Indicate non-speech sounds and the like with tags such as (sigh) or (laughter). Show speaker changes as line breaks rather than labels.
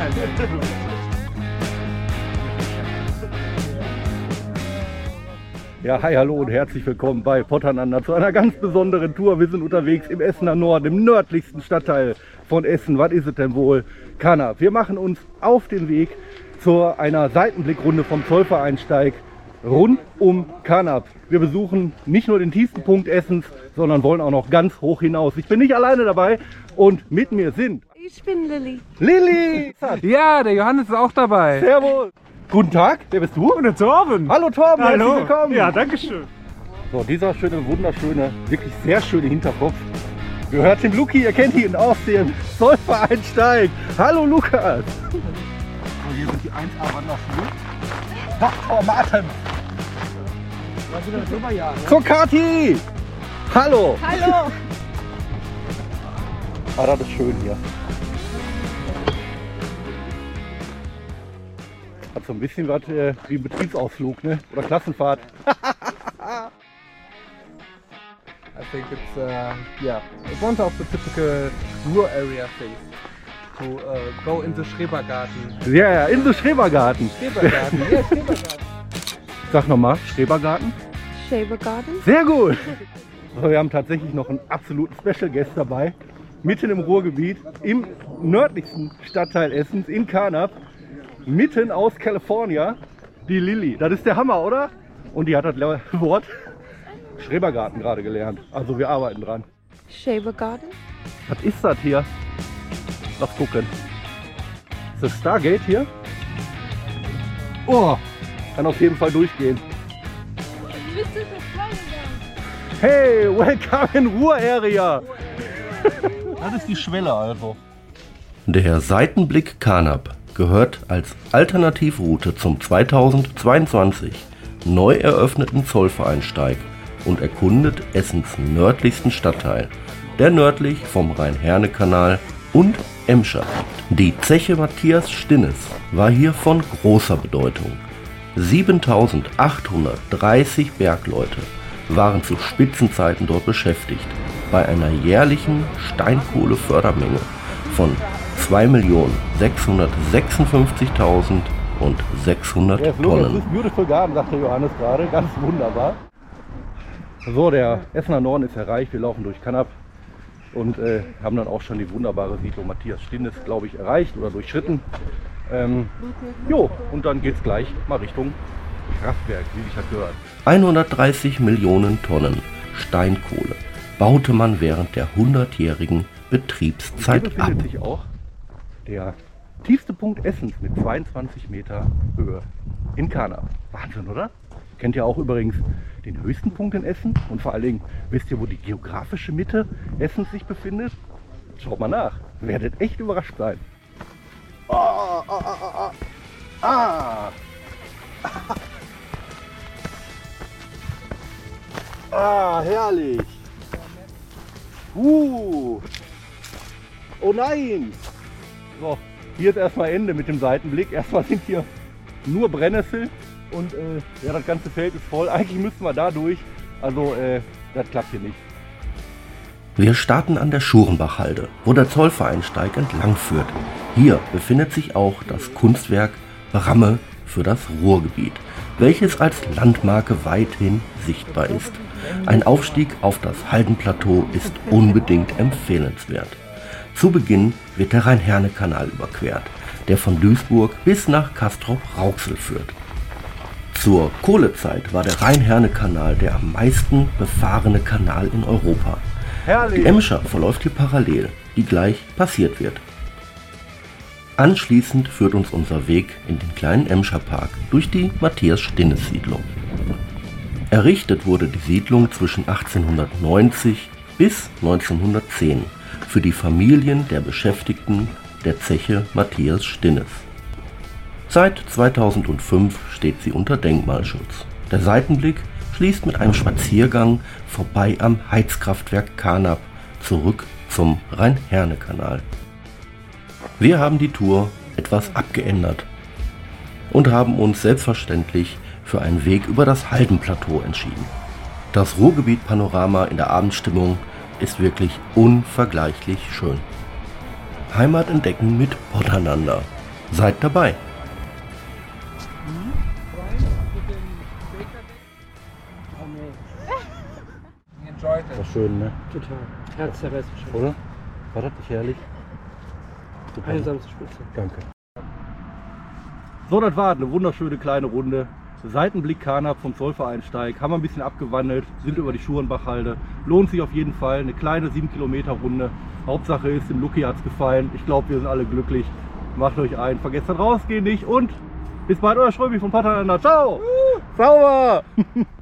(laughs) Ja, hi, hallo und herzlich willkommen bei Potternander zu einer ganz besonderen Tour. Wir sind unterwegs im Essener Norden, im nördlichsten Stadtteil von Essen. Was ist es denn wohl? Kanab. Wir machen uns auf den Weg zu einer Seitenblickrunde vom Zollvereinsteig rund um Kanab. Wir besuchen nicht nur den tiefsten Punkt Essens, sondern wollen auch noch ganz hoch hinaus. Ich bin nicht alleine dabei und mit mir sind
Ich bin Lilly.
Lilly!
Ja, der Johannes ist auch dabei.
Servus! Guten Tag, wer bist du?
Und der Torben.
Hallo Torben, herzlich
Hallo.
willkommen!
Ja, danke schön.
So, dieser schöne, wunderschöne, wirklich sehr schöne Hinterkopf gehört dem Luki. Ihr kennt ihn aus dem Zollverein Steig. Hallo Lukas! So, hier sind die 1A Wanderschuhe. Dr. Martin! Zur Kati! Hallo!
Hallo.
Ah, das ist schön hier. Hat so ein bisschen was äh, wie ein Betriebsausflug, ne? Oder Klassenfahrt. (laughs)
I think it's uh, yeah one of the typical rural area things to uh, go in the Schrebergarten.
Ja, ja, in so Schrebergarten.
Schrebergarten, ja Schrebergarten. (laughs)
Sag nochmal, Schrebergarten.
Shaver Garden.
Sehr gut. So, wir haben tatsächlich noch einen absoluten Special Guest dabei. Mitten im Ruhrgebiet, im nördlichsten Stadtteil Essens, in Kanab. Mitten aus California, die Lilly. Das ist der Hammer, oder? Und die hat das (laughs) Wort Schrebergarten gerade gelernt. Also wir arbeiten dran.
Shaver Garden.
Was ist das hier? Lass gucken. Ist das Stargate hier? Oh, kann auf jeden Fall durchgehen. Hey, welcome in Ruhr Area. (laughs) Das ist die Schwelle also.
Der Seitenblick Kanab gehört als Alternativroute zum 2022 neu eröffneten Zollvereinsteig und erkundet Essens nördlichsten Stadtteil, der nördlich vom Rhein-Herne-Kanal und Emscher liegt. Die Zeche Matthias Stinnes war hier von großer Bedeutung. 7830 Bergleute waren zu Spitzenzeiten dort beschäftigt, bei einer jährlichen Steinkohlefördermenge von 2.656.600
Yes, look,
Tonnen.
this is beautiful garden, sagte Johannes gerade. Ganz wunderbar. So, der Essener Norden ist erreicht. Wir laufen durch Kanab und äh, haben dann auch schon die wunderbare Siedlung Matthias Stinnes, glaube ich, erreicht oder durchschritten. Ähm, jo, und dann geht's gleich mal Richtung Kraftwerk, wie sich das gehört.
130 Millionen Tonnen Steinkohle baute man während der 100-jährigen
Und hier
Betriebszeit ab.
sich auch der tiefste Punkt Essens mit 22 Meter Höhe in Kanab. Wahnsinn, oder? Kennt ihr auch übrigens den höchsten Punkt in Essen? Und vor allen Dingen, wisst ihr, wo die geografische Mitte Essens sich befindet? Schaut mal nach. Werdet echt überrascht sein. Ah, ah, ah, ah, ah. Ah. (laughs) Ah, herrlich. Uh. Oh nein! So, hier ist erstmal Ende mit dem Seitenblick. Erstmal sind hier nur Brennnessel und äh, ja, das ganze Feld ist voll. (laughs) Eigentlich müssten wir da durch. Also, äh, das klappt hier nicht.
Wir starten an der Schurenbachhalde, wo der Zollvereinsteig entlang führt. Hier befindet sich auch das Kunstwerk Bramme für das Ruhrgebiet, welches als Landmarke weithin sichtbar ist. Ein Aufstieg auf das Haldenplateau ist unbedingt empfehlenswert. Zu Beginn wird der Rhein-Herne-Kanal überquert, der von Duisburg bis nach Castrop-Rauxel führt. Zur Kohlezeit war der Rhein-Herne-Kanal der am meisten befahrene Kanal in Europa. Die
Herrlich!
Emscher verläuft hier parallel, die gleich passiert wird. Anschließend führt uns unser Weg in den kleinen Emscher Park durch die Matthias-Stinnes-Siedlung. Errichtet wurde die Siedlung zwischen 1890 bis 1910 für die Familien der Beschäftigten der Zeche Matthias Stinnes. Seit 2005 steht sie unter Denkmalschutz. Der Seitenblick schließt mit einem Spaziergang vorbei am Heizkraftwerk Kanab zurück zum Rhein-Herne-Kanal. Wir haben die Tour etwas abgeändert und haben uns selbstverständlich für einen Weg über das Haldenplateau entschieden. Das Ruhrgebiet-Panorama in der Abendstimmung ist wirklich unvergleichlich schön. Heimat entdecken mit Potternander. Seid dabei!
Enjoyed it.
War schön, ne?
Total. Herzzerreißend schön.
Oder? War das nicht herrlich? Super.
Einsamste Spitze.
Danke. So, das war eine wunderschöne kleine Runde. Seitenblick Kanab vom Zollvereinsteig. Haben wir ein bisschen abgewandelt, sind über die Schurenbachhalde. Lohnt sich auf jeden Fall. Eine kleine 7 Kilometer Runde. Hauptsache ist, dem Lucky hat es gefallen. Ich glaube, wir sind alle glücklich. Macht euch ein. Vergesst das rausgehen nicht. Und bis bald, euer Schröbi von Paternander. Ciao! Sauber! (laughs)